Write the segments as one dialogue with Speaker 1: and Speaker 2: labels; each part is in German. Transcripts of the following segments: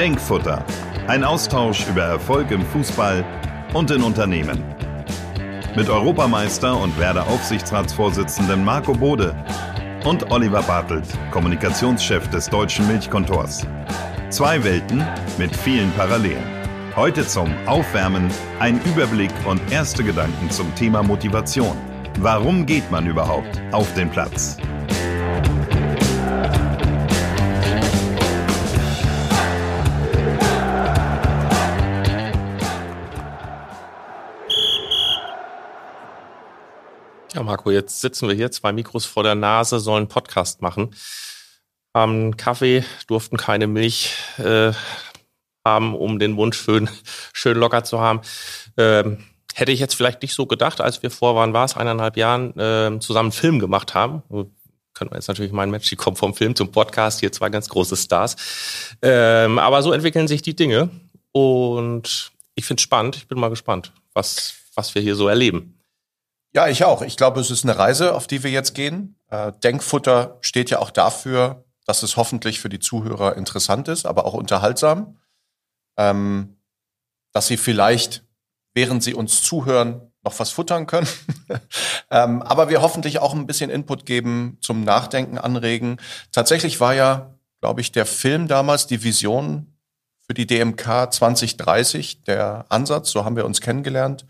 Speaker 1: Denkfutter. Ein Austausch über Erfolg im Fußball und in Unternehmen. Mit Europameister und Werder Aufsichtsratsvorsitzenden Marco Bode und Oliver Bartelt, Kommunikationschef des deutschen Milchkontors. Zwei Welten mit vielen Parallelen. Heute zum Aufwärmen ein Überblick und erste Gedanken zum Thema Motivation. Warum geht man überhaupt auf den Platz?
Speaker 2: Ja, Marco, jetzt sitzen wir hier, zwei Mikros vor der Nase, sollen Podcast machen. Haben Kaffee, durften keine Milch äh, haben, um den Mund schön, schön locker zu haben. Ähm, hätte ich jetzt vielleicht nicht so gedacht, als wir vor, wann war es, eineinhalb Jahren äh, zusammen einen Film gemacht haben. Können wir jetzt natürlich meinen, Mensch, die kommen vom Film zum Podcast, hier zwei ganz große Stars. Ähm, aber so entwickeln sich die Dinge und ich finde es spannend. Ich bin mal gespannt, was, was wir hier so erleben.
Speaker 3: Ja, ich auch. Ich glaube, es ist eine Reise, auf die wir jetzt gehen. Äh, Denkfutter steht ja auch dafür, dass es hoffentlich für die Zuhörer interessant ist, aber auch unterhaltsam. Ähm, dass sie vielleicht, während sie uns zuhören, noch was futtern können. ähm, aber wir hoffentlich auch ein bisschen Input geben, zum Nachdenken anregen. Tatsächlich war ja, glaube ich, der Film damals die Vision für die DMK 2030, der Ansatz, so haben wir uns kennengelernt.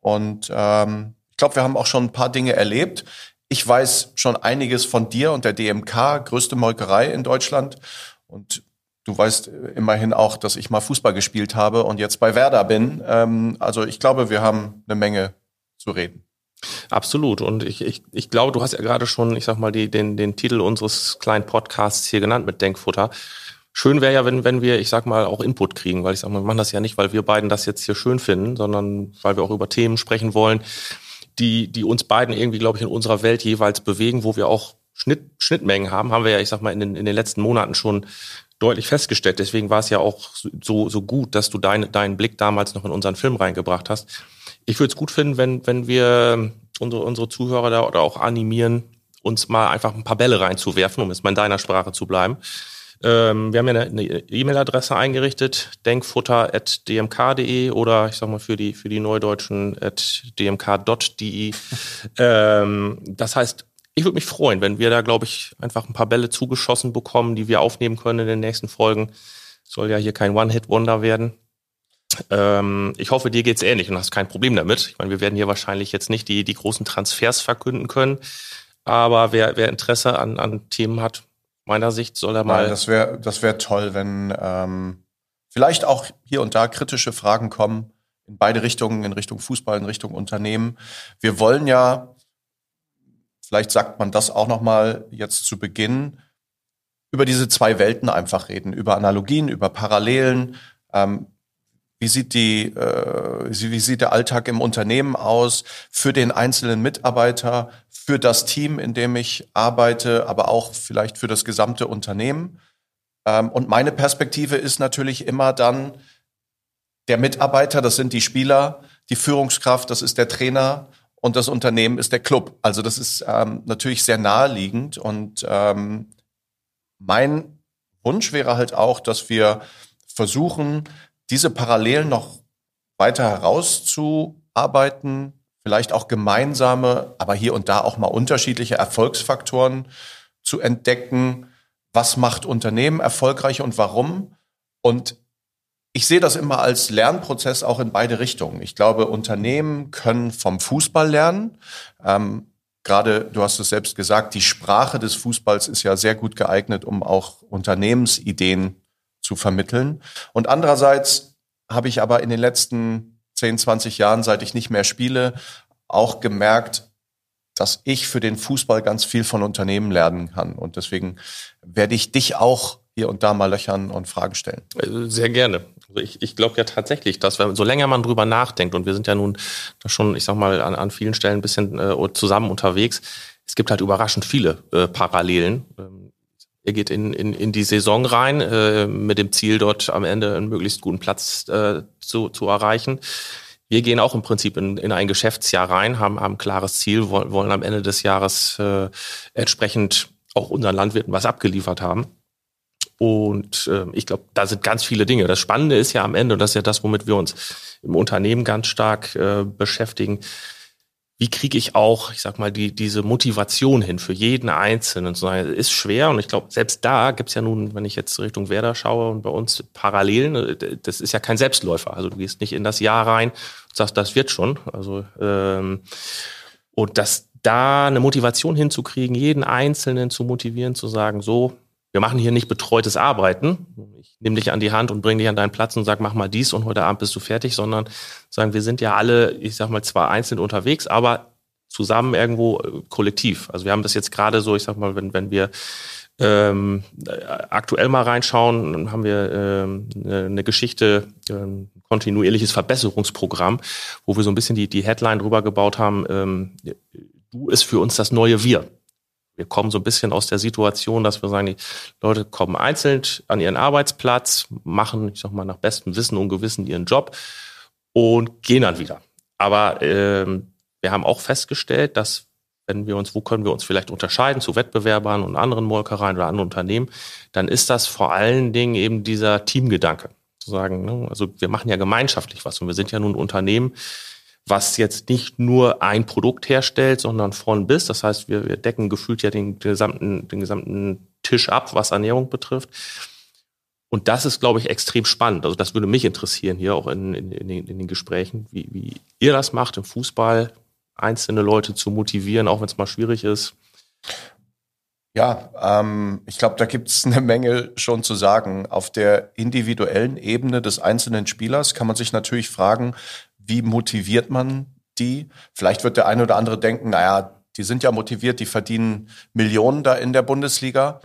Speaker 3: Und ähm, ich glaube, wir haben auch schon ein paar Dinge erlebt. Ich weiß schon einiges von dir und der DMK, größte Molkerei in Deutschland. Und du weißt immerhin auch, dass ich mal Fußball gespielt habe und jetzt bei Werder bin. Ähm, also ich glaube, wir haben eine Menge zu reden.
Speaker 2: Absolut. Und ich, ich, ich glaube, du hast ja gerade schon, ich sag mal, die, den, den Titel unseres kleinen Podcasts hier genannt mit Denkfutter. Schön wäre ja, wenn, wenn wir, ich sag mal, auch Input kriegen, weil ich sag mal, wir machen das ja nicht, weil wir beiden das jetzt hier schön finden, sondern weil wir auch über Themen sprechen wollen, die, die uns beiden irgendwie, glaube ich, in unserer Welt jeweils bewegen, wo wir auch Schnitt, Schnittmengen haben, haben wir ja, ich sag mal, in den, in den letzten Monaten schon deutlich festgestellt. Deswegen war es ja auch so, so gut, dass du dein, deinen Blick damals noch in unseren Film reingebracht hast. Ich würde es gut finden, wenn, wenn wir unsere, unsere Zuhörer da oder auch animieren, uns mal einfach ein paar Bälle reinzuwerfen, um jetzt mal in deiner Sprache zu bleiben. Ähm, wir haben ja eine E-Mail-Adresse eingerichtet, denkfutter.dmk.de oder ich sag mal für die, für die Neudeutschen at dmk.de. ähm, das heißt, ich würde mich freuen, wenn wir da, glaube ich, einfach ein paar Bälle zugeschossen bekommen, die wir aufnehmen können in den nächsten Folgen. Soll ja hier kein One-Hit-Wonder werden. Ähm, ich hoffe, dir geht's ähnlich und hast kein Problem damit. Ich meine, wir werden hier wahrscheinlich jetzt nicht die, die großen Transfers verkünden können. Aber wer, wer Interesse an, an Themen hat, meiner Sicht soll er mal.
Speaker 3: Nein, das wäre das wär toll, wenn ähm, vielleicht auch hier und da kritische Fragen kommen, in beide Richtungen, in Richtung Fußball, in Richtung Unternehmen. Wir wollen ja, vielleicht sagt man das auch nochmal jetzt zu Beginn, über diese zwei Welten einfach reden, über Analogien, über Parallelen. Ähm, wie sieht die, äh, wie sieht der Alltag im Unternehmen aus für den einzelnen Mitarbeiter, für das Team, in dem ich arbeite, aber auch vielleicht für das gesamte Unternehmen? Ähm, und meine Perspektive ist natürlich immer dann der Mitarbeiter, das sind die Spieler, die Führungskraft, das ist der Trainer und das Unternehmen ist der Club. Also das ist ähm, natürlich sehr naheliegend und ähm, mein Wunsch wäre halt auch, dass wir versuchen, diese Parallelen noch weiter herauszuarbeiten, vielleicht auch gemeinsame, aber hier und da auch mal unterschiedliche Erfolgsfaktoren zu entdecken. Was macht Unternehmen erfolgreich und warum? Und ich sehe das immer als Lernprozess auch in beide Richtungen. Ich glaube, Unternehmen können vom Fußball lernen. Ähm, Gerade, du hast es selbst gesagt, die Sprache des Fußballs ist ja sehr gut geeignet, um auch Unternehmensideen zu vermitteln. Und andererseits habe ich aber in den letzten 10, 20 Jahren, seit ich nicht mehr spiele, auch gemerkt, dass ich für den Fußball ganz viel von Unternehmen lernen kann. Und deswegen werde ich dich auch hier und da mal löchern und Fragen stellen.
Speaker 2: Äh, sehr gerne. Also ich, ich glaube ja tatsächlich, dass wenn, so länger man drüber nachdenkt, und wir sind ja nun schon, ich sag mal, an, an vielen Stellen ein bisschen äh, zusammen unterwegs, es gibt halt überraschend viele äh, Parallelen. Ähm, er geht in, in, in die Saison rein, äh, mit dem Ziel, dort am Ende einen möglichst guten Platz äh, zu, zu erreichen. Wir gehen auch im Prinzip in, in ein Geschäftsjahr rein, haben, haben ein klares Ziel, wollen, wollen am Ende des Jahres äh, entsprechend auch unseren Landwirten was abgeliefert haben. Und äh, ich glaube, da sind ganz viele Dinge. Das Spannende ist ja am Ende, und das ist ja das, womit wir uns im Unternehmen ganz stark äh, beschäftigen, wie kriege ich auch, ich sag mal, die, diese Motivation hin für jeden Einzelnen sagen, ist schwer und ich glaube, selbst da gibt's ja nun, wenn ich jetzt Richtung Werder schaue und bei uns Parallelen, äh, das ist ja kein Selbstläufer. Also du gehst nicht in das Jahr rein und sagst, das wird schon. Also ähm, und das da eine Motivation hinzukriegen, jeden Einzelnen zu motivieren, zu sagen, so, wir machen hier nicht betreutes Arbeiten. Ich nehme dich an die Hand und bringe dich an deinen Platz und sag, mach mal dies und heute Abend bist du fertig, sondern sagen, wir sind ja alle, ich sag mal, zwar einzeln unterwegs, aber zusammen irgendwo äh, kollektiv. Also wir haben das jetzt gerade so, ich sag mal, wenn, wenn wir ähm, aktuell mal reinschauen, dann haben wir ähm, eine Geschichte, ähm, kontinuierliches Verbesserungsprogramm, wo wir so ein bisschen die, die Headline drüber gebaut haben, ähm, du ist für uns das neue Wir wir kommen so ein bisschen aus der Situation, dass wir sagen, die Leute kommen einzeln an ihren Arbeitsplatz, machen, ich sag mal, nach bestem Wissen und Gewissen ihren Job und gehen dann wieder. Aber ähm, wir haben auch festgestellt, dass wenn wir uns, wo können wir uns vielleicht unterscheiden zu Wettbewerbern und anderen Molkereien oder anderen Unternehmen, dann ist das vor allen Dingen eben dieser Teamgedanke. Zu sagen, ne? also wir machen ja gemeinschaftlich was und wir sind ja nun ein Unternehmen, was jetzt nicht nur ein Produkt herstellt, sondern von bis. Das heißt, wir, wir decken gefühlt ja den gesamten, den gesamten Tisch ab, was Ernährung betrifft. Und das ist, glaube ich, extrem spannend. Also das würde mich interessieren hier auch in, in, in, den, in den Gesprächen, wie, wie ihr das macht im Fußball, einzelne Leute zu motivieren, auch wenn es mal schwierig ist.
Speaker 3: Ja, ähm, ich glaube, da gibt es eine Menge schon zu sagen. Auf der individuellen Ebene des einzelnen Spielers kann man sich natürlich fragen, wie motiviert man die? Vielleicht wird der eine oder andere denken, naja, die sind ja motiviert, die verdienen Millionen da in der Bundesliga.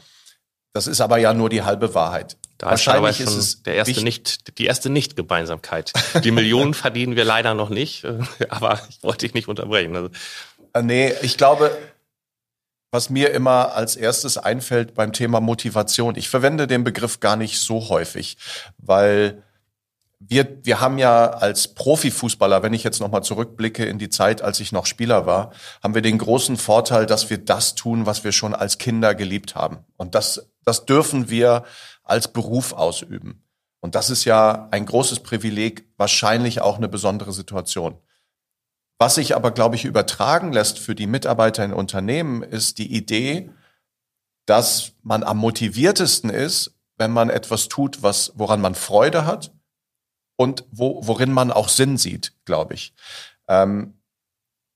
Speaker 3: Das ist aber ja nur die halbe Wahrheit.
Speaker 2: Da Wahrscheinlich ist, es der erste nicht, die erste Nicht-Gemeinsamkeit. Die Millionen verdienen wir leider noch nicht, aber ich wollte dich nicht unterbrechen. Also.
Speaker 3: Äh, nee, ich glaube, was mir immer als erstes einfällt beim Thema Motivation, ich verwende den Begriff gar nicht so häufig, weil wir, wir haben ja als Profifußballer, wenn ich jetzt nochmal zurückblicke in die Zeit, als ich noch Spieler war, haben wir den großen Vorteil, dass wir das tun, was wir schon als Kinder geliebt haben. Und das, das dürfen wir als Beruf ausüben. Und das ist ja ein großes Privileg, wahrscheinlich auch eine besondere Situation. Was sich aber, glaube ich, übertragen lässt für die Mitarbeiter in Unternehmen, ist die Idee, dass man am motiviertesten ist, wenn man etwas tut, was, woran man Freude hat und wo, worin man auch Sinn sieht, glaube ich. Ähm,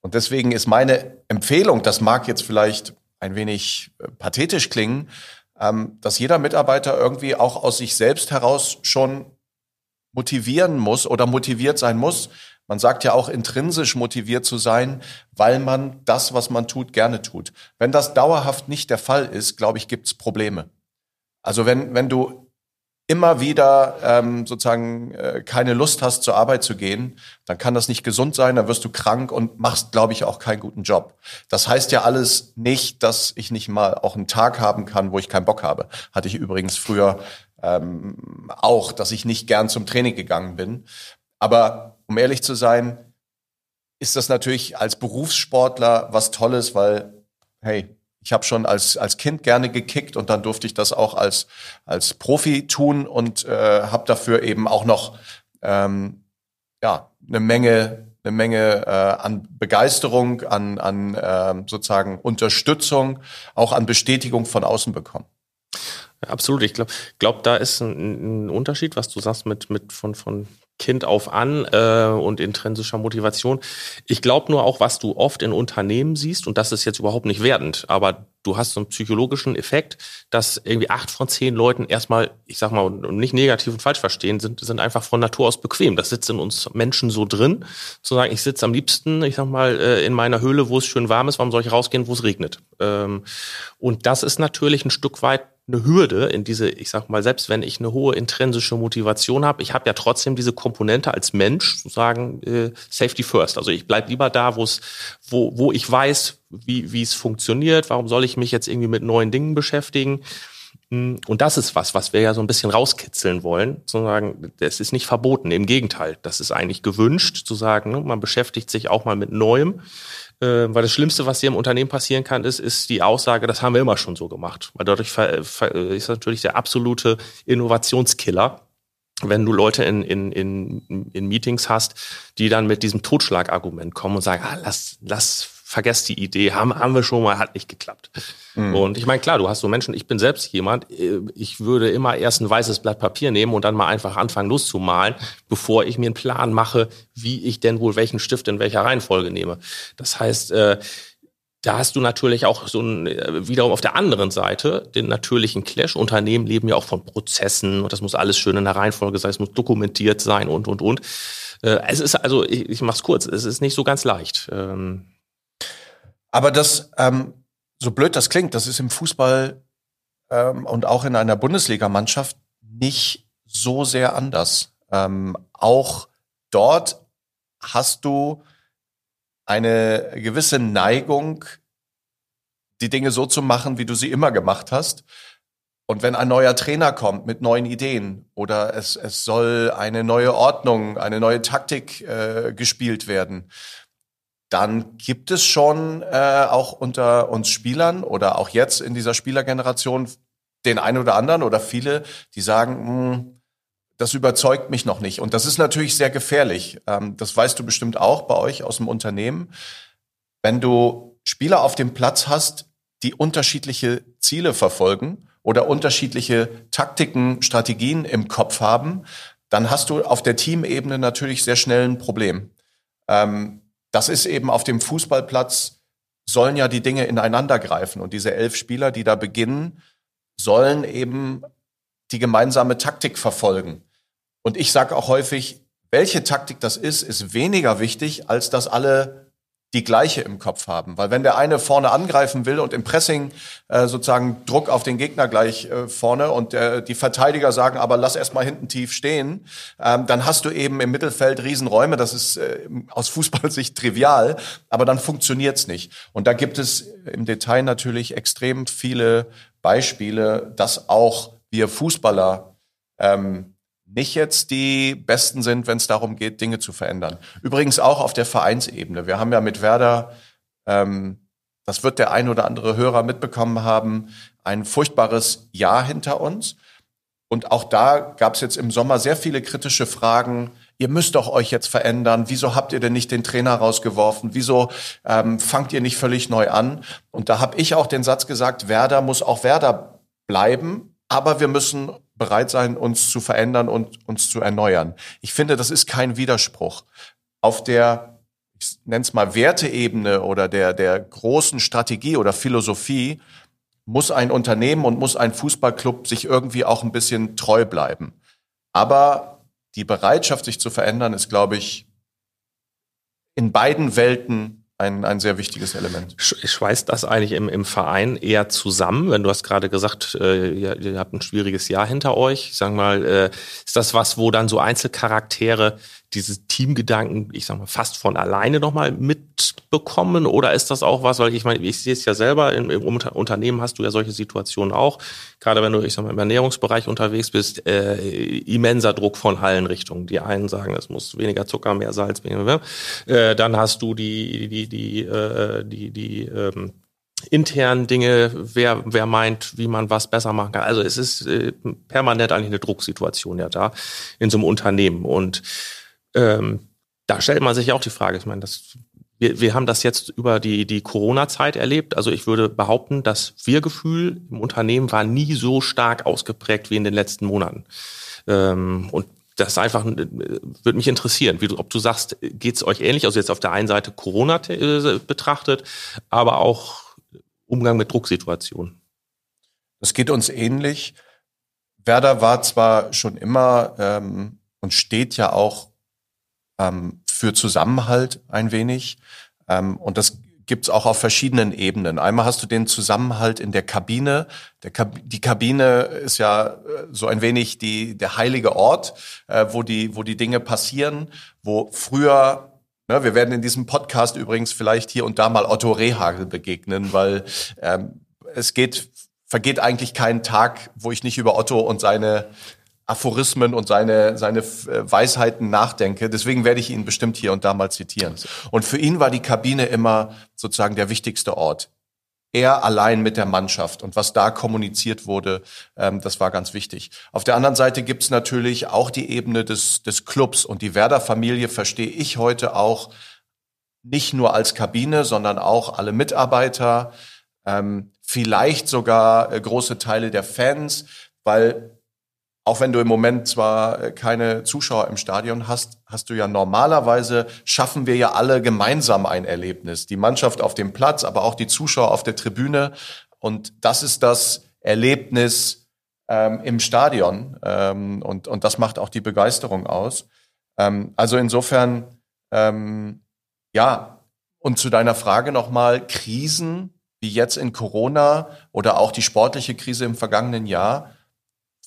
Speaker 3: und deswegen ist meine Empfehlung, das mag jetzt vielleicht ein wenig äh, pathetisch klingen, ähm, dass jeder Mitarbeiter irgendwie auch aus sich selbst heraus schon motivieren muss oder motiviert sein muss. Man sagt ja auch intrinsisch motiviert zu sein, weil man das, was man tut, gerne tut. Wenn das dauerhaft nicht der Fall ist, glaube ich, gibt es Probleme. Also wenn, wenn du immer wieder ähm, sozusagen äh, keine Lust hast, zur Arbeit zu gehen, dann kann das nicht gesund sein, dann wirst du krank und machst, glaube ich, auch keinen guten Job. Das heißt ja alles nicht, dass ich nicht mal auch einen Tag haben kann, wo ich keinen Bock habe. Hatte ich übrigens früher ähm, auch, dass ich nicht gern zum Training gegangen bin. Aber um ehrlich zu sein, ist das natürlich als Berufssportler was Tolles, weil, hey, ich habe schon als, als Kind gerne gekickt und dann durfte ich das auch als, als Profi tun und äh, habe dafür eben auch noch ähm, ja, eine Menge, eine Menge äh, an Begeisterung, an, an äh, sozusagen Unterstützung, auch an Bestätigung von außen bekommen.
Speaker 2: Absolut. Ich glaube, glaub, da ist ein, ein Unterschied, was du sagst mit, mit von, von Kind auf an äh, und intrinsischer Motivation. Ich glaube nur auch, was du oft in Unternehmen siehst, und das ist jetzt überhaupt nicht wertend, aber du hast so einen psychologischen Effekt, dass irgendwie acht von zehn Leuten erstmal, ich sag mal, nicht negativ und falsch verstehen, sind, sind einfach von Natur aus bequem. Das sitzt in uns Menschen so drin, zu sagen, ich sitze am liebsten, ich sag mal, äh, in meiner Höhle, wo es schön warm ist, warum soll ich rausgehen, wo es regnet? Ähm, und das ist natürlich ein Stück weit eine Hürde in diese, ich sag mal, selbst wenn ich eine hohe intrinsische Motivation habe, ich habe ja trotzdem diese Komponente als Mensch, sozusagen äh, Safety First. Also ich bleib lieber da, wo es, wo, wo ich weiß, wie, wie es funktioniert, warum soll ich mich jetzt irgendwie mit neuen Dingen beschäftigen. Hm, und das ist was, was wir ja so ein bisschen rauskitzeln wollen, zu sagen, das ist nicht verboten, im Gegenteil, das ist eigentlich gewünscht, zu sagen, ne, man beschäftigt sich auch mal mit Neuem, äh, weil das Schlimmste, was hier im Unternehmen passieren kann, ist, ist die Aussage, das haben wir immer schon so gemacht, weil dadurch ist natürlich der absolute Innovationskiller, wenn du Leute in, in, in, in Meetings hast, die dann mit diesem Totschlagargument kommen und sagen, ah, lass, lass vergesst die Idee, haben, haben wir schon mal, hat nicht geklappt. Mhm. Und ich meine, klar, du hast so Menschen, ich bin selbst jemand, äh, ich würde immer erst ein weißes Blatt Papier nehmen und dann mal einfach anfangen loszumalen, bevor ich mir einen Plan mache, wie ich denn wohl welchen Stift in welcher Reihenfolge nehme. Das heißt, äh, da hast du natürlich auch so ein, äh, wiederum auf der anderen Seite den natürlichen Clash. Unternehmen leben ja auch von Prozessen und das muss alles schön in der Reihenfolge sein, es muss dokumentiert sein und, und, und. Es ist also, ich, ich mach's kurz, es ist nicht so ganz leicht. Ähm,
Speaker 3: aber das, ähm, so blöd das klingt, das ist im Fußball ähm, und auch in einer Bundesligamannschaft nicht so sehr anders. Ähm, auch dort hast du eine gewisse Neigung, die Dinge so zu machen, wie du sie immer gemacht hast. Und wenn ein neuer Trainer kommt mit neuen Ideen oder es, es soll eine neue Ordnung, eine neue Taktik äh, gespielt werden, dann gibt es schon äh, auch unter uns Spielern oder auch jetzt in dieser Spielergeneration den einen oder anderen oder viele, die sagen, hm, das überzeugt mich noch nicht. Und das ist natürlich sehr gefährlich. Ähm, das weißt du bestimmt auch bei euch aus dem Unternehmen. Wenn du Spieler auf dem Platz hast, die unterschiedliche Ziele verfolgen oder unterschiedliche Taktiken, Strategien im Kopf haben, dann hast du auf der Teamebene natürlich sehr schnell ein Problem. Ähm, das ist eben auf dem Fußballplatz, sollen ja die Dinge ineinander greifen. Und diese elf Spieler, die da beginnen, sollen eben die gemeinsame Taktik verfolgen. Und ich sage auch häufig, welche Taktik das ist, ist weniger wichtig, als dass alle die gleiche im Kopf haben. Weil wenn der eine vorne angreifen will und im Pressing äh, sozusagen Druck auf den Gegner gleich äh, vorne und äh, die Verteidiger sagen, aber lass erst mal hinten tief stehen, ähm, dann hast du eben im Mittelfeld Riesenräume. Das ist äh, aus Fußballsicht trivial, aber dann funktioniert's nicht. Und da gibt es im Detail natürlich extrem viele Beispiele, dass auch wir Fußballer ähm, nicht jetzt die Besten sind, wenn es darum geht, Dinge zu verändern. Übrigens auch auf der Vereinsebene. Wir haben ja mit Werder, ähm, das wird der ein oder andere Hörer mitbekommen haben, ein furchtbares Jahr hinter uns. Und auch da gab es jetzt im Sommer sehr viele kritische Fragen. Ihr müsst doch euch jetzt verändern. Wieso habt ihr denn nicht den Trainer rausgeworfen? Wieso ähm, fangt ihr nicht völlig neu an? Und da habe ich auch den Satz gesagt, Werder muss auch Werder bleiben, aber wir müssen bereit sein, uns zu verändern und uns zu erneuern. Ich finde, das ist kein Widerspruch. Auf der, ich nenne es mal Werteebene oder der, der großen Strategie oder Philosophie muss ein Unternehmen und muss ein Fußballclub sich irgendwie auch ein bisschen treu bleiben. Aber die Bereitschaft, sich zu verändern, ist, glaube ich, in beiden Welten ein, ein sehr wichtiges Element.
Speaker 2: Schweißt das eigentlich im, im Verein eher zusammen? Wenn du hast gerade gesagt, äh, ihr, ihr habt ein schwieriges Jahr hinter euch. Ich sag mal, äh, ist das was, wo dann so Einzelcharaktere dieses Teamgedanken, ich sag mal, fast von alleine nochmal mitbekommen? Oder ist das auch was, weil ich meine, ich sehe es ja selber, im, im Unternehmen hast du ja solche Situationen auch, gerade wenn du, ich sag mal, im Ernährungsbereich unterwegs bist, äh, immenser Druck von allen Richtungen. Die einen sagen, es muss weniger Zucker, mehr Salz, weniger, äh, dann hast du die, die, die, äh, die, die, ähm, internen Dinge, wer, wer meint, wie man was besser machen kann. Also es ist äh, permanent eigentlich eine Drucksituation ja da in so einem Unternehmen. Und ähm, da stellt man sich auch die Frage, ich meine, das, wir, wir haben das jetzt über die, die Corona-Zeit erlebt. Also ich würde behaupten, das Wir-Gefühl im Unternehmen war nie so stark ausgeprägt wie in den letzten Monaten. Ähm, und das einfach äh, würde mich interessieren, wie du, ob du sagst, geht es euch ähnlich? Also jetzt auf der einen Seite Corona äh, betrachtet, aber auch Umgang mit Drucksituationen.
Speaker 3: Das geht uns ähnlich. Werder war zwar schon immer ähm, und steht ja auch ähm, für Zusammenhalt ein wenig. Ähm, und das gibt's auch auf verschiedenen Ebenen. Einmal hast du den Zusammenhalt in der Kabine. Der Kab die Kabine ist ja äh, so ein wenig die, der heilige Ort, äh, wo, die, wo die Dinge passieren, wo früher Ne, wir werden in diesem Podcast übrigens vielleicht hier und da mal Otto Rehagel begegnen, weil ähm, es geht vergeht eigentlich kein Tag, wo ich nicht über Otto und seine Aphorismen und seine, seine äh, Weisheiten nachdenke. Deswegen werde ich ihn bestimmt hier und da mal zitieren. Und für ihn war die Kabine immer sozusagen der wichtigste Ort. Er allein mit der Mannschaft und was da kommuniziert wurde, ähm, das war ganz wichtig. Auf der anderen Seite gibt's natürlich auch die Ebene des, des Clubs und die Werder-Familie verstehe ich heute auch nicht nur als Kabine, sondern auch alle Mitarbeiter, ähm, vielleicht sogar äh, große Teile der Fans, weil auch wenn du im Moment zwar äh, keine Zuschauer im Stadion hast, hast du ja normalerweise, schaffen wir ja alle gemeinsam ein Erlebnis. Die Mannschaft auf dem Platz, aber auch die Zuschauer auf der Tribüne. Und das ist das Erlebnis ähm, im Stadion. Ähm, und, und das macht auch die Begeisterung aus. Ähm, also insofern, ähm, ja, und zu deiner Frage nochmal, Krisen wie jetzt in Corona oder auch die sportliche Krise im vergangenen Jahr,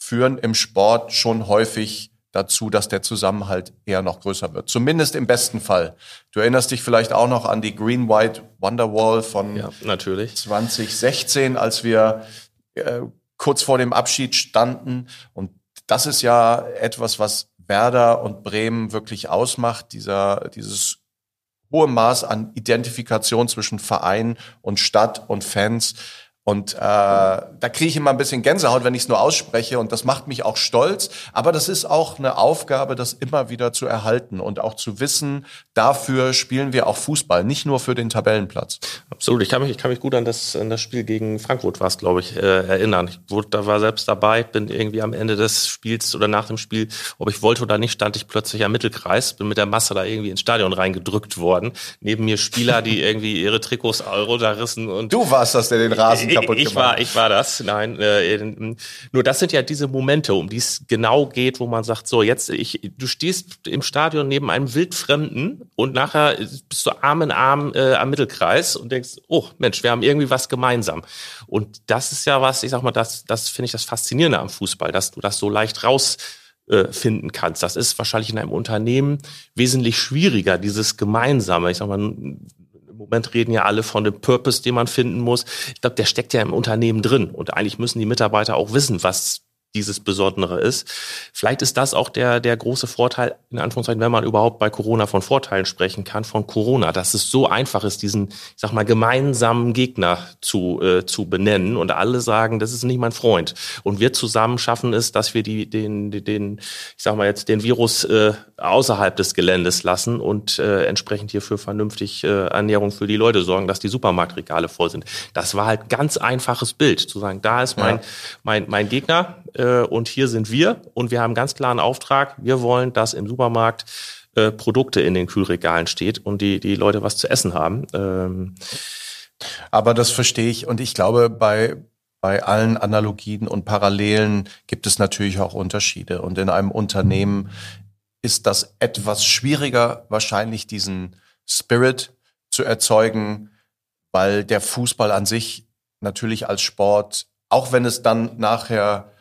Speaker 3: führen im Sport schon häufig dazu, dass der Zusammenhalt eher noch größer wird. Zumindest im besten Fall. Du erinnerst dich vielleicht auch noch an die Green White Wonderwall von
Speaker 2: ja, natürlich.
Speaker 3: 2016, als wir äh, kurz vor dem Abschied standen. Und das ist ja etwas, was Werder und Bremen wirklich ausmacht, dieser, dieses hohe Maß an Identifikation zwischen Verein und Stadt und Fans. Und äh, da kriege ich immer ein bisschen Gänsehaut, wenn ich es nur ausspreche. Und das macht mich auch stolz. Aber das ist auch eine Aufgabe, das immer wieder zu erhalten und auch zu wissen, dafür spielen wir auch Fußball, nicht nur für den Tabellenplatz.
Speaker 2: Absolut. Ich kann mich, ich kann mich gut an das, an das Spiel gegen Frankfurt war es, glaube ich, äh, erinnern. Ich wurde, da war selbst dabei, bin irgendwie am Ende des Spiels oder nach dem Spiel, ob ich wollte oder nicht, stand ich plötzlich am Mittelkreis, bin mit der Masse da irgendwie ins Stadion reingedrückt worden. Neben mir Spieler, die irgendwie ihre Trikots Euro da rissen und.
Speaker 3: Du warst das, der den Rasen kaputt
Speaker 2: ich war, ich war das. Nein, äh, nur das sind ja diese Momente, um die es genau geht, wo man sagt, so jetzt, ich, du stehst im Stadion neben einem Wildfremden und nachher bist du Arm in Arm äh, am Mittelkreis und denkst, oh Mensch, wir haben irgendwie was gemeinsam. Und das ist ja was, ich sag mal, das, das finde ich das Faszinierende am Fußball, dass du das so leicht raus äh, finden kannst. Das ist wahrscheinlich in einem Unternehmen wesentlich schwieriger, dieses Gemeinsame. Ich sag mal, Moment reden ja alle von dem Purpose, den man finden muss. Ich glaube, der steckt ja im Unternehmen drin. Und eigentlich müssen die Mitarbeiter auch wissen, was dieses Besondere ist. Vielleicht ist das auch der, der große Vorteil, in Anführungszeichen, wenn man überhaupt bei Corona von Vorteilen sprechen kann, von Corona, dass es so einfach ist, diesen, ich sag mal, gemeinsamen Gegner zu, äh, zu benennen und alle sagen, das ist nicht mein Freund. Und wir zusammen schaffen es, dass wir die, den, den, ich sag mal jetzt, den Virus äh, außerhalb des Geländes lassen und äh, entsprechend hier für vernünftig äh, Ernährung für die Leute sorgen, dass die Supermarktregale voll sind. Das war halt ganz einfaches Bild, zu sagen, da ist mein, ja. mein, mein Gegner, äh, und hier sind wir und wir haben ganz klaren Auftrag. Wir wollen, dass im Supermarkt äh, Produkte in den Kühlregalen steht und die, die Leute was zu essen haben. Ähm
Speaker 3: Aber das verstehe ich und ich glaube, bei, bei allen Analogien und Parallelen gibt es natürlich auch Unterschiede. Und in einem Unternehmen ist das etwas schwieriger, wahrscheinlich diesen Spirit zu erzeugen, weil der Fußball an sich natürlich als Sport, auch wenn es dann nachher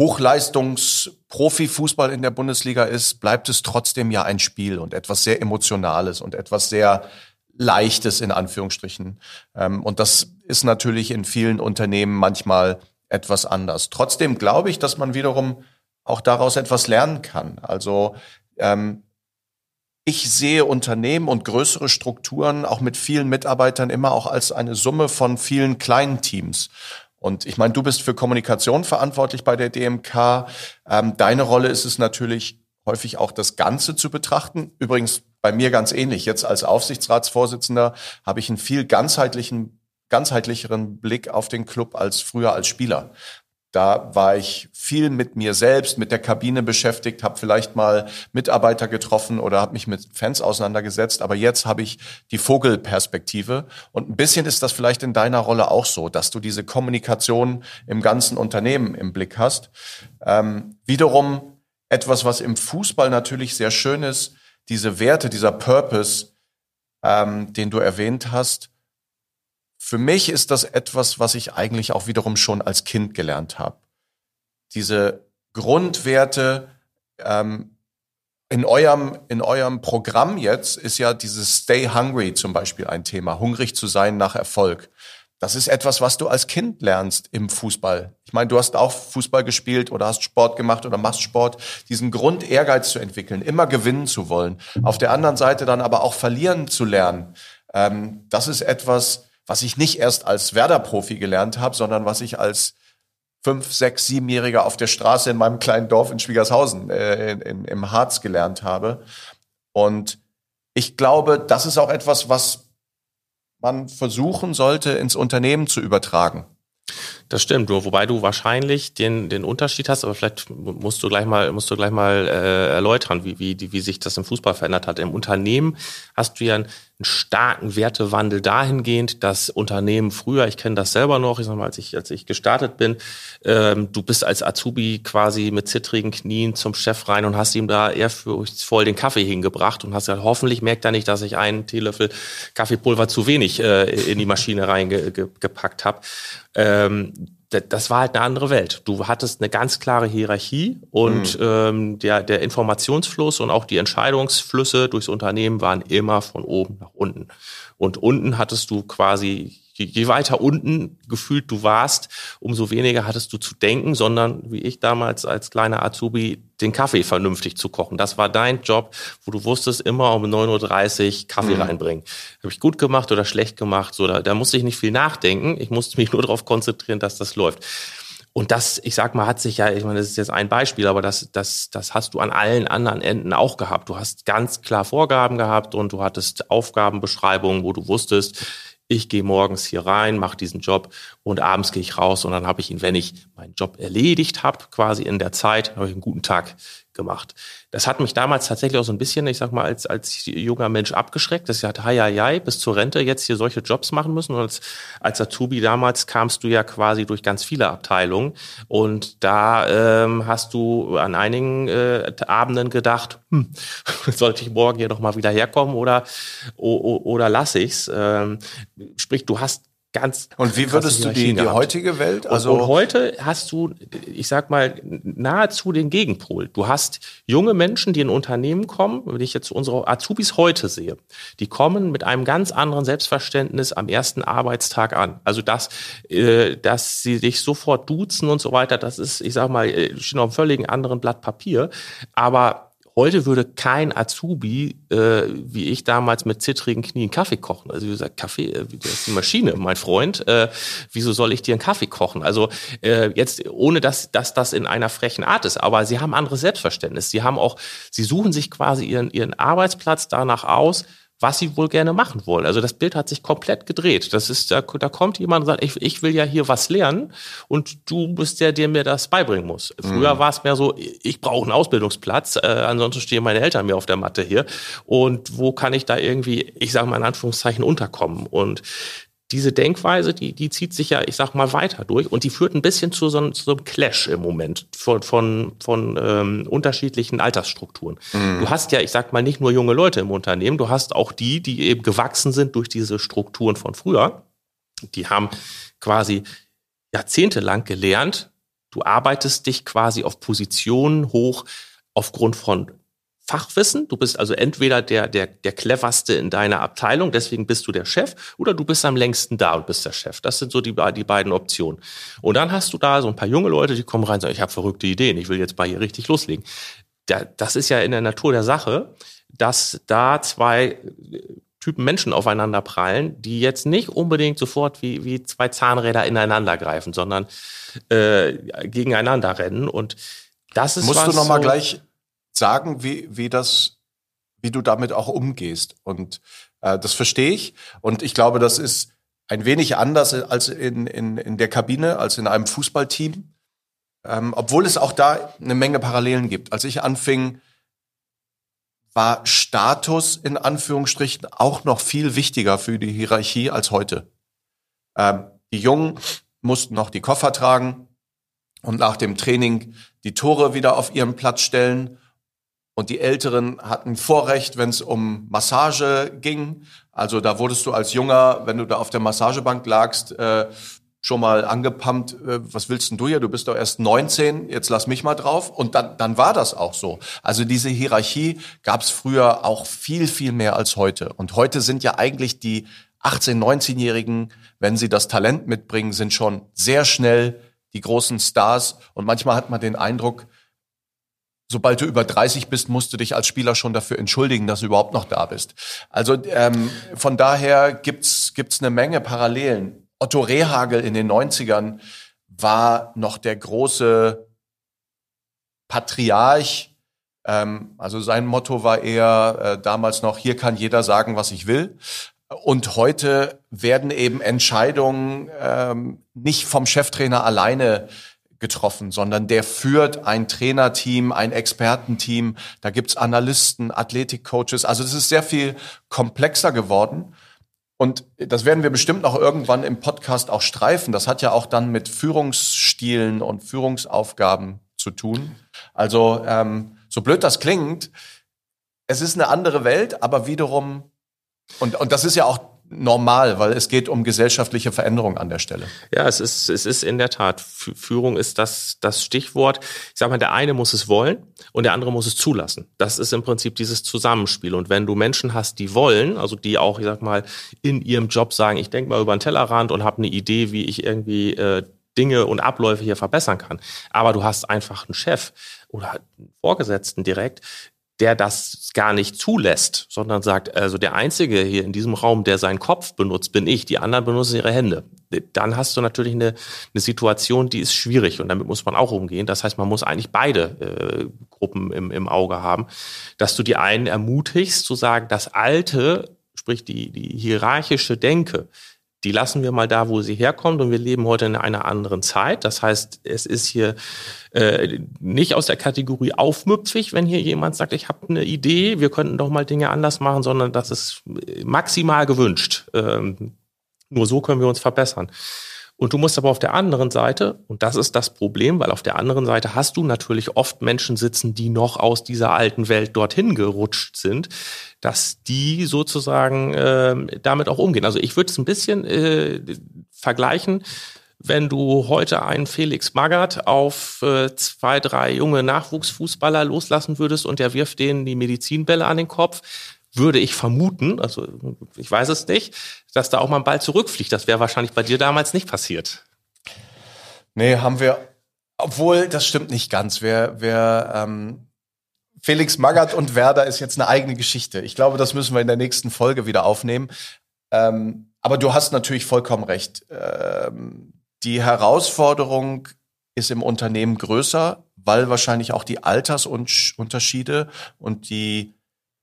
Speaker 3: Hochleistungs-Profifußball in der Bundesliga ist, bleibt es trotzdem ja ein Spiel und etwas sehr Emotionales und etwas sehr Leichtes in Anführungsstrichen. Ähm, und das ist natürlich in vielen Unternehmen manchmal etwas anders. Trotzdem glaube ich, dass man wiederum auch daraus etwas lernen kann. Also ähm, ich sehe Unternehmen und größere Strukturen auch mit vielen Mitarbeitern immer auch als eine Summe von vielen kleinen Teams. Und ich meine, du bist für Kommunikation verantwortlich bei der DMK. Ähm, deine Rolle ist es natürlich häufig auch das Ganze zu betrachten. Übrigens bei mir ganz ähnlich. Jetzt als Aufsichtsratsvorsitzender habe ich einen viel ganzheitlichen, ganzheitlicheren Blick auf den Club als früher als Spieler. Da war ich viel mit mir selbst, mit der Kabine beschäftigt, habe vielleicht mal Mitarbeiter getroffen oder habe mich mit Fans auseinandergesetzt. Aber jetzt habe ich die Vogelperspektive. Und ein bisschen ist das vielleicht in deiner Rolle auch so, dass du diese Kommunikation im ganzen Unternehmen im Blick hast. Ähm, wiederum etwas, was im Fußball natürlich sehr schön ist, diese Werte, dieser Purpose, ähm, den du erwähnt hast, für mich ist das etwas, was ich eigentlich auch wiederum schon als Kind gelernt habe. Diese Grundwerte ähm, in eurem in eurem Programm jetzt ist ja dieses Stay Hungry zum Beispiel ein Thema, hungrig zu sein nach Erfolg. das ist etwas, was du als Kind lernst im Fußball. Ich meine, du hast auch Fußball gespielt oder hast Sport gemacht oder machst Sport, diesen Grund Ehrgeiz zu entwickeln, immer gewinnen zu wollen. Auf der anderen Seite dann aber auch verlieren zu lernen. Ähm, das ist etwas, was ich nicht erst als Werder-Profi gelernt habe, sondern was ich als fünf, sechs, siebenjähriger auf der Straße in meinem kleinen Dorf in Schwiegershausen äh, in, in, im Harz gelernt habe. Und ich glaube, das ist auch etwas, was man versuchen sollte, ins Unternehmen zu übertragen.
Speaker 2: Das stimmt, wobei du wahrscheinlich den, den Unterschied hast, aber vielleicht musst du gleich mal, musst du gleich mal äh, erläutern, wie, wie, wie sich das im Fußball verändert hat. Im Unternehmen hast du ja ein einen starken Wertewandel dahingehend, dass Unternehmen früher, ich kenne das selber noch, ich sag mal, als ich, als ich gestartet bin, ähm, du bist als Azubi quasi mit zittrigen Knien zum Chef rein und hast ihm da ehrfurchtsvoll den Kaffee hingebracht und hast gesagt, hoffentlich merkt er nicht, dass ich einen Teelöffel Kaffeepulver zu wenig äh, in die Maschine reingepackt habe. Ähm, das war halt eine andere Welt. Du hattest eine ganz klare Hierarchie und mhm. ähm, der, der Informationsfluss und auch die Entscheidungsflüsse durchs Unternehmen waren immer von oben nach unten. Und unten hattest du quasi je, weiter unten gefühlt du warst, umso weniger hattest du zu denken, sondern wie ich damals als kleiner Azubi den Kaffee vernünftig zu kochen. Das war dein Job, wo du wusstest, immer um 9.30 Uhr Kaffee mhm. reinbringen. Habe ich gut gemacht oder schlecht gemacht? So, da, da musste ich nicht viel nachdenken. Ich musste mich nur darauf konzentrieren, dass das läuft. Und das, ich sag mal, hat sich ja, ich meine, das ist jetzt ein Beispiel, aber das, das, das hast du an allen anderen Enden auch gehabt. Du hast ganz klar Vorgaben gehabt und du hattest Aufgabenbeschreibungen, wo du wusstest, ich gehe morgens hier rein, mache diesen Job und abends gehe ich raus und dann habe ich ihn, wenn ich meinen Job erledigt habe, quasi in der Zeit, habe ich einen guten Tag gemacht. Das hat mich damals tatsächlich auch so ein bisschen, ich sag mal, als, als junger Mensch abgeschreckt, dass ich hatte, hei, hei, hei, bis zur Rente jetzt hier solche Jobs machen müssen. Und als, als Azubi damals kamst du ja quasi durch ganz viele Abteilungen. Und da ähm, hast du an einigen äh, Abenden gedacht, hm, sollte ich morgen hier noch mal wieder herkommen oder, oder, oder lasse ich's? Ähm, sprich, du hast ganz.
Speaker 3: Und wie würdest du die, die heutige Welt?
Speaker 2: Also und, und, heute hast du, ich sag mal, nahezu den Gegenpol. Du hast junge Menschen, die in Unternehmen kommen, wenn ich jetzt unsere Azubis heute sehe, die kommen mit einem ganz anderen Selbstverständnis am ersten Arbeitstag an. Also dass, äh, dass sie dich sofort duzen und so weiter, das ist, ich sag mal, äh, steht auf einem völlig anderen Blatt Papier. Aber Heute würde kein Azubi, äh, wie ich damals mit zittrigen Knien Kaffee kochen. Also wie gesagt, Kaffee, äh, das ist die Maschine, mein Freund. Äh, wieso soll ich dir einen Kaffee kochen? Also äh, jetzt, ohne dass, dass das in einer frechen Art ist, aber sie haben anderes Selbstverständnis. Sie haben auch, sie suchen sich quasi ihren, ihren Arbeitsplatz danach aus, was sie wohl gerne machen wollen. Also das Bild hat sich komplett gedreht. Das ist, da, da kommt jemand und sagt, ich, ich will ja hier was lernen und du bist der, der mir das beibringen muss. Früher mhm. war es mehr so, ich brauche einen Ausbildungsplatz, äh, ansonsten stehen meine Eltern mir auf der Matte hier. Und wo kann ich da irgendwie, ich sage mal in Anführungszeichen, unterkommen? Und diese Denkweise, die, die zieht sich ja, ich sag mal, weiter durch und die führt ein bisschen zu so, einem, zu so einem Clash im Moment von, von, von ähm, unterschiedlichen Altersstrukturen. Mhm. Du hast ja, ich sag mal, nicht nur junge Leute im Unternehmen, du hast auch die, die eben gewachsen sind durch diese Strukturen von früher. Die haben quasi jahrzehntelang gelernt, du arbeitest dich quasi auf Positionen hoch aufgrund von Fachwissen. Du bist also entweder der, der, der cleverste in deiner Abteilung, deswegen bist du der Chef, oder du bist am längsten da und bist der Chef. Das sind so die, die beiden Optionen. Und dann hast du da so ein paar junge Leute, die kommen rein und sagen, ich habe verrückte Ideen, ich will jetzt bei hier richtig loslegen. das ist ja in der Natur der Sache, dass da zwei Typen Menschen aufeinander prallen, die jetzt nicht unbedingt sofort wie, wie zwei Zahnräder ineinander greifen, sondern äh, gegeneinander rennen. Und das ist
Speaker 3: Musst was, du noch mal gleich sagen, wie, wie das, wie du damit auch umgehst. Und äh, das verstehe ich. Und ich glaube, das ist ein wenig anders als in, in, in der Kabine, als in einem Fußballteam. Ähm, obwohl es auch da eine Menge Parallelen gibt. Als ich anfing, war Status in Anführungsstrichen auch noch viel wichtiger für die Hierarchie als heute. Ähm, die Jungen mussten noch die Koffer tragen und nach dem Training die Tore wieder auf ihren Platz stellen und die Älteren hatten Vorrecht, wenn es um Massage ging. Also da wurdest du als Junger, wenn du da auf der Massagebank lagst, äh, schon mal angepumpt, äh, was willst denn du hier? Du bist doch erst 19, jetzt lass mich mal drauf. Und dann, dann war das auch so. Also diese Hierarchie gab es früher auch viel, viel mehr als heute. Und heute sind ja eigentlich die 18-, 19-Jährigen, wenn sie das Talent mitbringen, sind schon sehr schnell die großen Stars. Und manchmal hat man den Eindruck, sobald du über 30 bist, musst du dich als Spieler schon dafür entschuldigen, dass du überhaupt noch da bist. Also ähm, von daher gibt's gibt's eine Menge Parallelen. Otto Rehagel in den 90ern war noch der große Patriarch. Ähm, also sein Motto war eher äh, damals noch, hier kann jeder sagen, was ich will. Und heute werden eben Entscheidungen ähm, nicht vom Cheftrainer alleine getroffen, sondern der führt ein Trainerteam, ein Expertenteam. Da gibt's Analysten, Athletikcoaches. Also das ist sehr viel komplexer geworden. Und das werden wir bestimmt noch irgendwann im Podcast auch streifen. Das hat ja auch dann mit Führungsstilen und Führungsaufgaben zu tun. Also ähm, so blöd das klingt, es ist eine andere Welt, aber wiederum und, und das ist ja auch normal, weil es geht um gesellschaftliche Veränderung an der Stelle.
Speaker 2: Ja, es ist, es ist in der Tat, Führung ist das, das Stichwort. Ich sag mal, der eine muss es wollen und der andere muss es zulassen. Das ist im Prinzip dieses Zusammenspiel. Und wenn du Menschen hast, die wollen, also die auch, ich sag mal, in ihrem Job sagen, ich denke mal über den Tellerrand und habe eine Idee, wie ich irgendwie äh, Dinge und Abläufe hier verbessern kann. Aber du hast einfach einen Chef oder einen Vorgesetzten direkt, der das gar nicht zulässt, sondern sagt, also der Einzige hier in diesem Raum, der seinen Kopf benutzt, bin ich, die anderen benutzen ihre Hände. Dann hast du natürlich eine, eine Situation, die ist schwierig und damit muss man auch umgehen. Das heißt, man muss eigentlich beide äh, Gruppen im, im Auge haben, dass du die einen ermutigst zu sagen, das Alte, sprich die, die hierarchische Denke, die lassen wir mal da, wo sie herkommt. Und wir leben heute in einer anderen Zeit. Das heißt, es ist hier äh, nicht aus der Kategorie aufmüpfig, wenn hier jemand sagt, ich habe eine Idee, wir könnten doch mal Dinge anders machen, sondern das ist maximal gewünscht. Ähm, nur so können wir uns verbessern. Und du musst aber auf der anderen Seite, und das ist das Problem, weil auf der anderen Seite hast du natürlich oft Menschen sitzen, die noch aus dieser alten Welt dorthin gerutscht sind, dass die sozusagen äh, damit auch umgehen. Also ich würde es ein bisschen äh, vergleichen, wenn du heute einen Felix Magath auf äh, zwei, drei junge Nachwuchsfußballer loslassen würdest und der wirft denen die Medizinbälle an den Kopf, würde ich vermuten, also ich weiß es nicht, dass da auch mal ein Ball zurückfliegt. Das wäre wahrscheinlich bei dir damals nicht passiert.
Speaker 3: Nee, haben wir, obwohl, das stimmt nicht ganz. Wir, wir, ähm, Felix Magath und Werder ist jetzt eine eigene Geschichte. Ich glaube, das müssen wir in der nächsten Folge wieder aufnehmen. Ähm, aber du hast natürlich vollkommen recht. Ähm, die Herausforderung ist im Unternehmen größer, weil wahrscheinlich auch die Altersunterschiede und die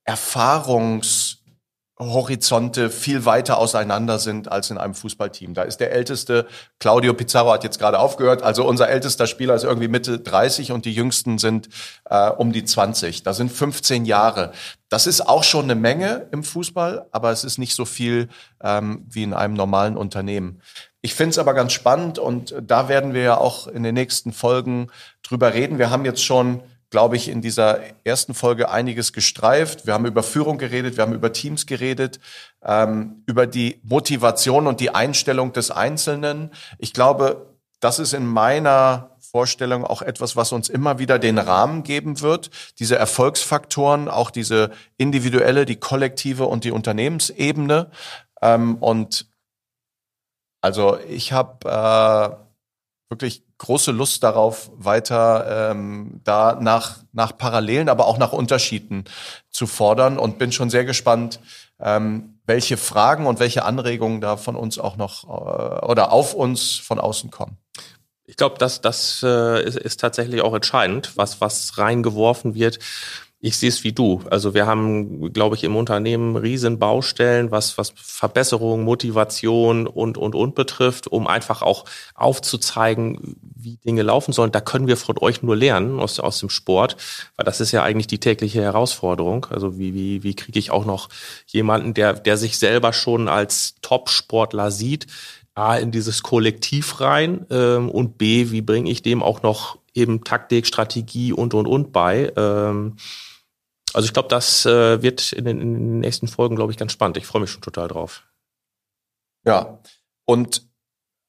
Speaker 3: Erfahrungshorizonte viel weiter auseinander sind als in einem Fußballteam. Da ist der älteste, Claudio Pizarro hat jetzt gerade aufgehört, also unser ältester Spieler ist irgendwie Mitte 30 und die jüngsten sind äh, um die 20. Da sind 15 Jahre. Das ist auch schon eine Menge im Fußball, aber es ist nicht so viel ähm, wie in einem normalen Unternehmen. Ich finde es aber ganz spannend und da werden wir ja auch in den nächsten Folgen drüber reden. Wir haben jetzt schon glaube ich, in dieser ersten Folge einiges gestreift. Wir haben über Führung geredet, wir haben über Teams geredet, ähm, über die Motivation und die Einstellung des Einzelnen. Ich glaube, das ist in meiner Vorstellung auch etwas, was uns immer wieder den Rahmen geben wird. Diese Erfolgsfaktoren, auch diese individuelle, die kollektive und die Unternehmensebene. Ähm, und also ich habe äh, wirklich große Lust darauf, weiter ähm, da nach, nach Parallelen, aber auch nach Unterschieden zu fordern und bin schon sehr gespannt, ähm, welche Fragen und welche Anregungen da von uns auch noch äh, oder auf uns von außen kommen.
Speaker 2: Ich glaube, das, das äh, ist, ist tatsächlich auch entscheidend, was, was reingeworfen wird. Ich sehe es wie du. Also wir haben, glaube ich, im Unternehmen riesen Baustellen, was, was Verbesserung, Motivation und, und, und betrifft, um einfach auch aufzuzeigen, wie Dinge laufen sollen. Da können wir von euch nur lernen aus, aus dem Sport, weil das ist ja eigentlich die tägliche Herausforderung. Also wie, wie, wie kriege ich auch noch jemanden, der, der sich selber schon als Top-Sportler sieht, A, in dieses Kollektiv rein ähm, und B, wie bringe ich dem auch noch eben Taktik, Strategie und, und, und bei. Ähm, also ich glaube, das äh, wird in den, in den, nächsten Folgen, glaube ich, ganz spannend. Ich freue mich schon total drauf.
Speaker 3: Ja, und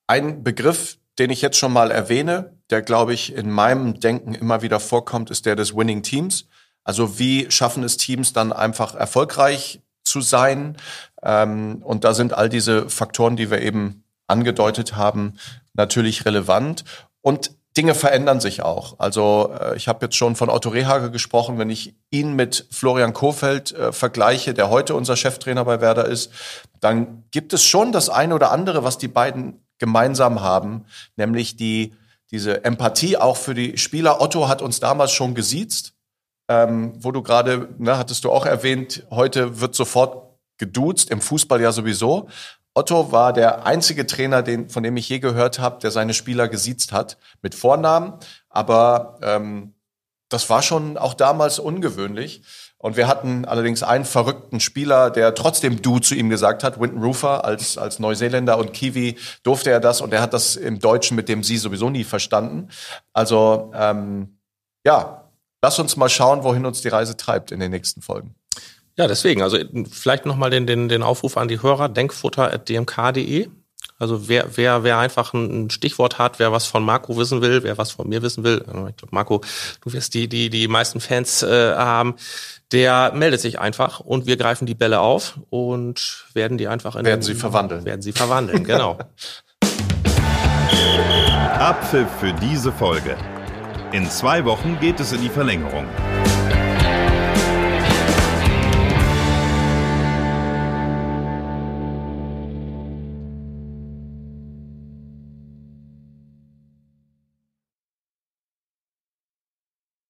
Speaker 3: ein Begriff, den ich jetzt schon mal erwähne, der, glaube ich, in meinem Denken immer wieder vorkommt, ist der des Winning Teams. Also wie schaffen es Teams dann einfach erfolgreich zu sein. Ähm, und da sind all diese Faktoren, die wir eben angedeutet haben, natürlich relevant. Und Dinge verändern sich auch. Also äh, ich habe jetzt schon von Otto Rehage gesprochen, wenn ich ihn mit Florian Kohfeldt äh, vergleiche, der heute unser Cheftrainer bei Werder ist, dann gibt es schon das eine oder andere, was die beiden gemeinsam haben, nämlich die diese Empathie auch für die Spieler. Otto hat uns damals schon gesiezt, ähm, wo du gerade, ne, hattest du auch erwähnt, heute wird sofort geduzt, im Fußball ja sowieso. Otto war der einzige Trainer, den, von dem ich je gehört habe, der seine Spieler gesiezt hat mit Vornamen. Aber ähm, das war schon auch damals ungewöhnlich. Und wir hatten allerdings einen verrückten Spieler, der trotzdem Du zu ihm gesagt hat, Winton Rufer als, als Neuseeländer und Kiwi durfte er das und er hat das im Deutschen mit dem Sie sowieso nie verstanden. Also ähm, ja, lass uns mal schauen, wohin uns die Reise treibt in den nächsten Folgen.
Speaker 2: Ja, deswegen, also vielleicht nochmal den, den, den Aufruf an die Hörer, denkfutter.dmk.de. Also wer, wer, wer einfach ein Stichwort hat, wer was von Marco wissen will, wer was von mir wissen will, also ich glaube, Marco, du wirst die, die, die meisten Fans äh, haben, der meldet sich einfach und wir greifen die Bälle auf und werden die einfach in
Speaker 3: werden den, sie verwandeln.
Speaker 2: Werden sie verwandeln, genau.
Speaker 1: Abpfiff für diese Folge. In zwei Wochen geht es in die Verlängerung.